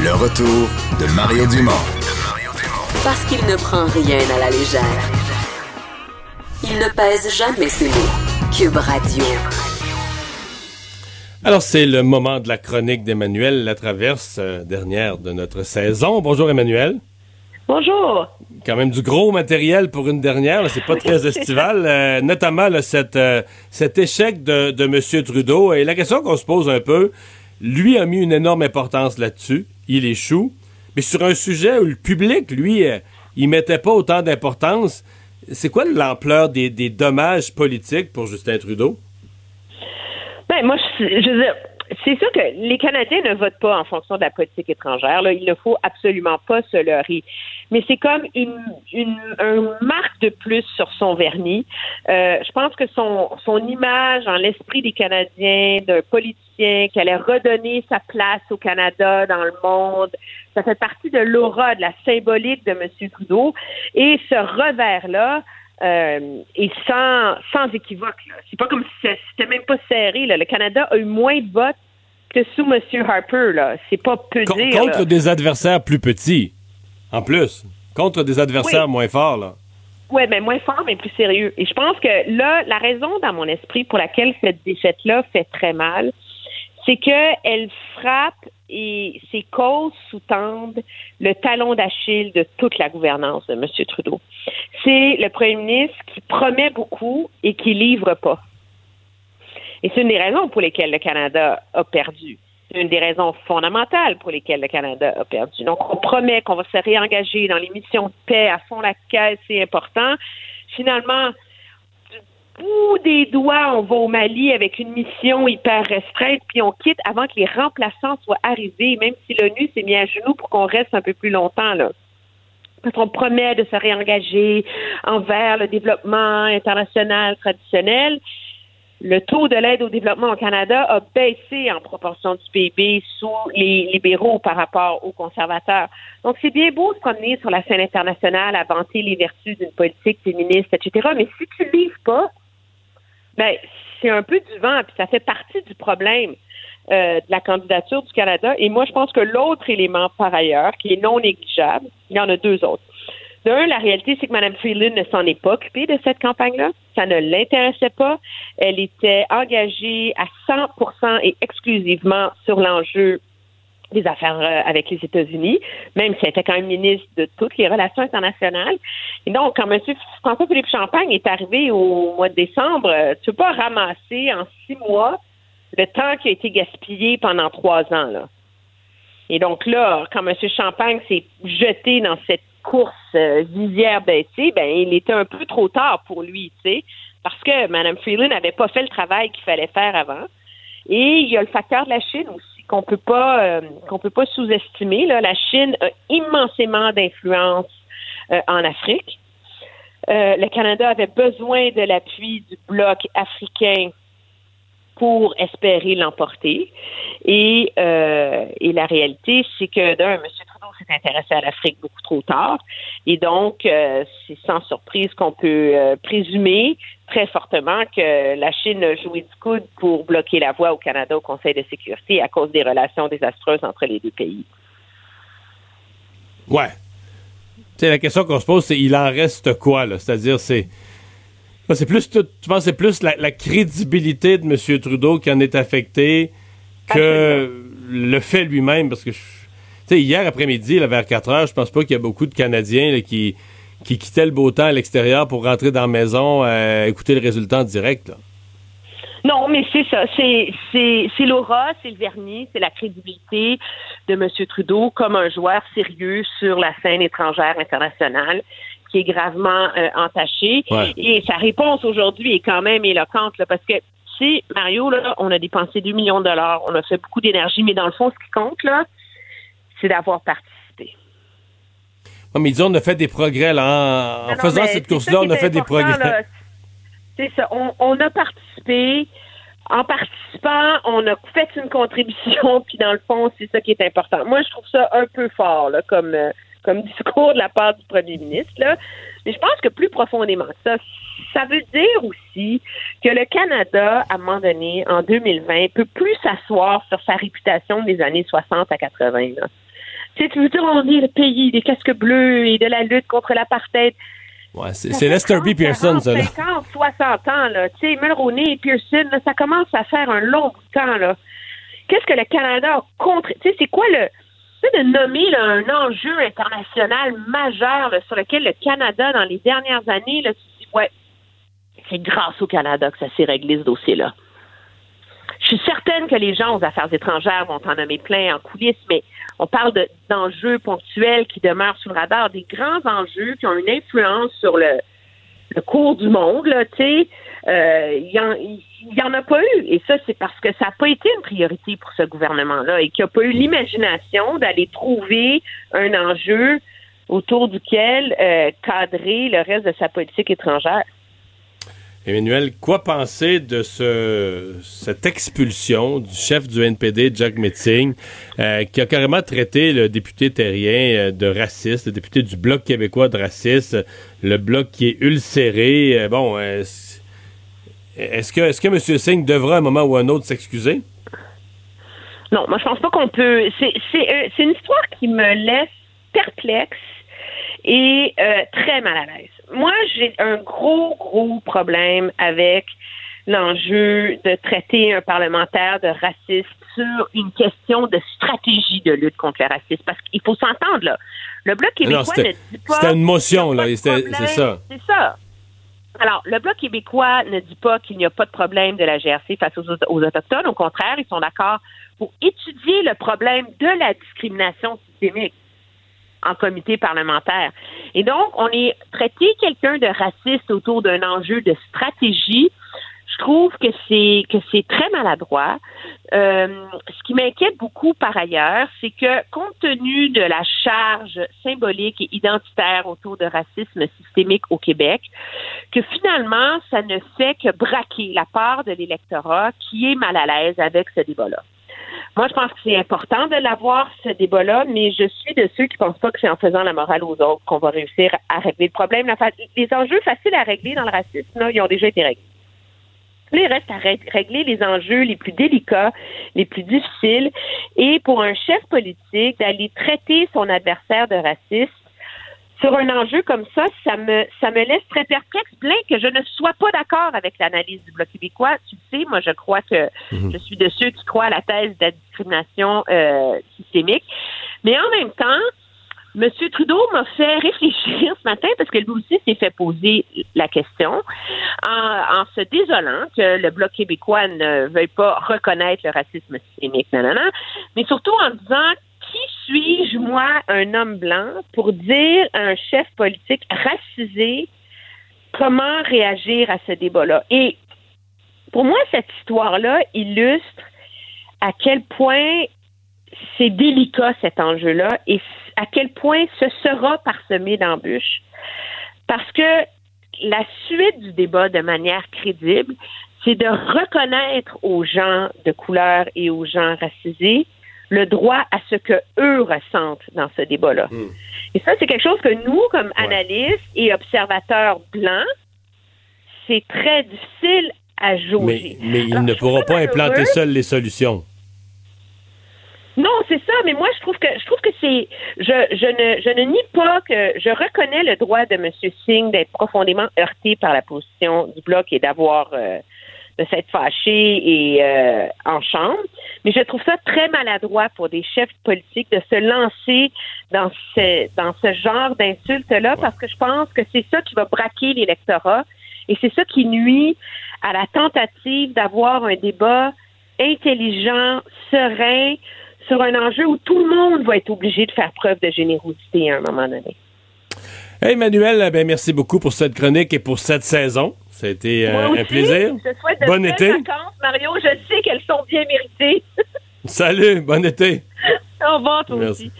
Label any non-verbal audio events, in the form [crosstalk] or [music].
Le retour de Mario Dumont. Parce qu'il ne prend rien à la légère. Il ne pèse jamais ses mots. Cube Radio. Alors, c'est le moment de la chronique d'Emmanuel La Traverse, euh, dernière de notre saison. Bonjour, Emmanuel. Bonjour. Quand même du gros matériel pour une dernière, c'est pas très [laughs] estival, euh, notamment là, cette, euh, cet échec de, de M. Trudeau. Et la question qu'on se pose un peu, lui a mis une énorme importance là-dessus, il échoue, mais sur un sujet où le public, lui, euh, il mettait pas autant d'importance, c'est quoi l'ampleur des, des dommages politiques pour Justin Trudeau? Ben, moi, je, je veux dire, c'est sûr que les Canadiens ne votent pas en fonction de la politique étrangère. Là. Il ne faut absolument pas se leurrer. Mais c'est comme une, une, marque de plus sur son vernis. Euh, je pense que son, son image en l'esprit des Canadiens, d'un politicien qui allait redonner sa place au Canada, dans le monde, ça fait partie de l'aura, de la symbolique de M. Trudeau. Et ce revers-là, euh, et sans, sans équivoque. C'est pas comme si c'était même pas serré. Là. Le Canada a eu moins de votes que sous M. Harper. Là. C'est pas peu dire. Contre des adversaires plus petits, en plus. Contre des adversaires moins forts. Là. Oui, mais moins forts, mais plus sérieux. Et je pense que là, la raison dans mon esprit pour laquelle cette défaite-là fait très mal, c'est qu'elle frappe et ses causes sous-tendent le talon d'Achille de toute la gouvernance de M. Trudeau. C'est le premier ministre qui promet beaucoup et qui livre pas. Et c'est une des raisons pour lesquelles le Canada a perdu. C'est une des raisons fondamentales pour lesquelles le Canada a perdu. Donc, on promet qu'on va se réengager dans les missions de paix à fond la c'est important. Finalement, bout des doigts, on va au Mali avec une mission hyper restreinte, puis on quitte avant que les remplaçants soient arrivés, même si l'ONU s'est mis à genoux pour qu'on reste un peu plus longtemps là. Parce qu'on promet de se réengager envers le développement international traditionnel. Le taux de l'aide au développement au Canada a baissé en proportion du PIB sous les libéraux par rapport aux conservateurs. Donc, c'est bien beau de se promener sur la scène internationale, à vanter les vertus d'une politique féministe, etc. Mais si tu ne livres pas, ben, c'est un peu du vent, puis ça fait partie du problème euh, de la candidature du Canada. Et moi, je pense que l'autre élément, par ailleurs, qui est non négligeable, il y en a deux autres. D'un, la réalité, c'est que Mme Freeland ne s'en est pas occupée de cette campagne-là. Ça ne l'intéressait pas. Elle était engagée à 100% et exclusivement sur l'enjeu des affaires euh, avec les États-Unis, même si elle était quand même ministre de toutes les relations internationales. Et donc, quand M. François-Philippe Champagne est arrivé au mois de décembre, euh, tu peux pas ramasser en six mois le temps qui a été gaspillé pendant trois ans. Là. Et donc là, quand M. Champagne s'est jeté dans cette course euh, visière ben il était un peu trop tard pour lui, tu sais, parce que Mme Freeland n'avait pas fait le travail qu'il fallait faire avant. Et il y a le facteur de la Chine aussi qu'on peut pas euh, qu'on peut pas sous-estimer. La Chine a immensément d'influence euh, en Afrique. Le Canada avait besoin de l'appui du bloc africain pour espérer l'emporter. Et, et la réalité, c'est que d'un, M. Trudeau s'est intéressé à l'Afrique beaucoup trop tard. Et donc, c'est sans surprise qu'on peut présumer très fortement que la Chine a joué du coude pour bloquer la voie au Canada au Conseil de sécurité à cause des relations désastreuses entre les deux pays. Ouais. sais, la question qu'on se pose, c'est il en reste quoi, là? C'est-à-dire, c'est. C'est plus, tu penses, c'est plus la, crédibilité de M. Trudeau qui en est affectée que le fait lui-même, parce que, tu sais, hier après-midi, vers 4 heures, je pense pas qu'il y a beaucoup de Canadiens qui, qui quittait le beau temps à l'extérieur pour rentrer dans la maison, euh, écouter le résultat en direct. Non, mais c'est ça. C'est, c'est, l'aura, c'est le vernis, c'est la crédibilité de M. Trudeau comme un joueur sérieux sur la scène étrangère internationale qui est gravement euh, entaché. Et sa réponse aujourd'hui est quand même éloquente, parce que si Mario, là, on a dépensé 2 millions de dollars, on a fait beaucoup d'énergie, mais dans le fond, ce qui compte, là, c'est d'avoir participé mais disons, on a fait des progrès, là. En, faisant cette course-là, on a fait des progrès. C'est ça. On, a participé. En participant, on a fait une contribution, [laughs] puis dans le fond, c'est ça qui est important. Moi, je trouve ça un peu fort, là, comme, euh, comme discours de la part du premier ministre, là. Mais je pense que plus profondément que ça, ça veut dire aussi que le Canada, à un moment donné, en 2020, peut plus s'asseoir sur sa réputation des années 60 à 80. Là. Tu veux dire, on est le pays des casques bleus et de la lutte contre l'apartheid. C'est Lester B. Pearson, ça. 50, 60 ans, là. Tu sais, Mulroney et Pearson, ça commence à faire un long temps, là. Qu'est-ce que le Canada a contre... Tu sais, c'est quoi le... De nommer un enjeu international majeur sur lequel le Canada, dans les dernières années, tu dis, ouais, c'est grâce au Canada que ça s'est réglé, ce dossier-là. Je suis certaine que les gens aux affaires étrangères vont en nommer plein en coulisses, mais on parle d'enjeux ponctuels qui demeurent sous le radar, des grands enjeux qui ont une influence sur le, cours du monde, là, tu sais. Euh, il n'y en, a pas eu. Et ça, c'est parce que ça n'a pas été une priorité pour ce gouvernement-là et qu'il n'y a pas eu l'imagination d'aller trouver un enjeu autour duquel euh, cadrer le reste de sa politique étrangère. Emmanuel, quoi penser de ce, cette expulsion du chef du NPD, Jack Metzing, euh, qui a carrément traité le député terrien euh, de raciste, le député du Bloc québécois de raciste, le Bloc qui est ulcéré. Euh, bon, est-ce que, est-ce que M. Singh devra à un moment ou un autre s'excuser? Non, moi je pense pas qu'on peut. C'est une histoire qui me laisse perplexe et très mal à l'aise moi, j'ai un gros, gros problème avec l'enjeu de traiter un parlementaire de raciste sur une question de stratégie de lutte contre le racisme. Parce qu'il faut s'entendre, là. Le Bloc québécois ne dit pas... C'était une motion, là. C'est ça. C'est ça. Alors, le Bloc québécois ne dit pas qu'il n'y a pas de problème de la GRC face aux, aux Autochtones. Au contraire, ils sont d'accord pour étudier le problème de la discrimination systémique en comité parlementaire. Et donc, on est traité quelqu'un de raciste autour d'un enjeu de stratégie. Je trouve que c'est que c'est très maladroit. Euh, ce qui m'inquiète beaucoup par ailleurs, c'est que compte tenu de la charge symbolique et identitaire autour de racisme systémique au Québec, que finalement, ça ne fait que braquer la part de l'électorat qui est mal à l'aise avec ce débat-là. Moi, je pense que c'est important de l'avoir, ce débat-là, mais je suis de ceux qui ne pensent pas que c'est en faisant la morale aux autres qu'on va réussir à régler le problème. Les enjeux faciles à régler dans le racisme, ils ont déjà été réglés. Il reste à régler les enjeux les plus délicats, les plus difficiles. Et pour un chef politique, d'aller traiter son adversaire de raciste, sur un enjeu comme ça, ça me ça me laisse très perplexe, bien que je ne sois pas d'accord avec l'analyse du Bloc québécois. Tu sais, moi, je crois que mhm. je suis de ceux qui croient à la thèse de la discrimination euh, systémique. Mais en même temps, M. Trudeau m'a fait réfléchir ce matin parce que lui aussi s'est fait poser la question en, se désolant que le Bloc québécois ne veuille pas reconnaître le racisme systémique, mais surtout en disant qui suis-je, moi, un homme blanc, pour dire à un chef politique racisé comment réagir à ce débat-là? Et pour moi, cette histoire-là illustre à quel point c'est délicat cet enjeu-là et à quel point ce sera parsemé d'embûches. Parce que la suite du débat de manière crédible, c'est de reconnaître aux gens de couleur et aux gens racisés le droit à ce que eux ressentent dans ce débat-là. Hmm. Et ça, c'est quelque chose que nous, comme analystes et observateurs blancs, c'est très difficile à jauger. Mais, ils ne pourront pas implanter seuls les solutions. Non, c'est ça, mais moi je trouve que je trouve que c'est je, je ne je ne nie pas que je reconnais le droit de M. Singh d'être profondément heurté par la position du bloc et d'avoir euh, de s'être fâché et euh, en chambre. Mais je trouve ça très maladroit pour des chefs politiques de se lancer dans ce, dans ce genre d'insultes-là parce que je pense que c'est ça qui va braquer l'électorat et c'est ça qui nuit à la tentative d'avoir un débat intelligent, serein, sur un enjeu où tout le monde va être obligé de faire preuve de générosité à un moment donné. Hey Emmanuel, ben merci beaucoup pour cette chronique et pour cette saison. Ça a été euh, un plaisir. Je souhaite de bon été. vacances, Mario. Je sais qu'elles sont bien méritées. [laughs] Salut, bon été. Au revoir, toi aussi.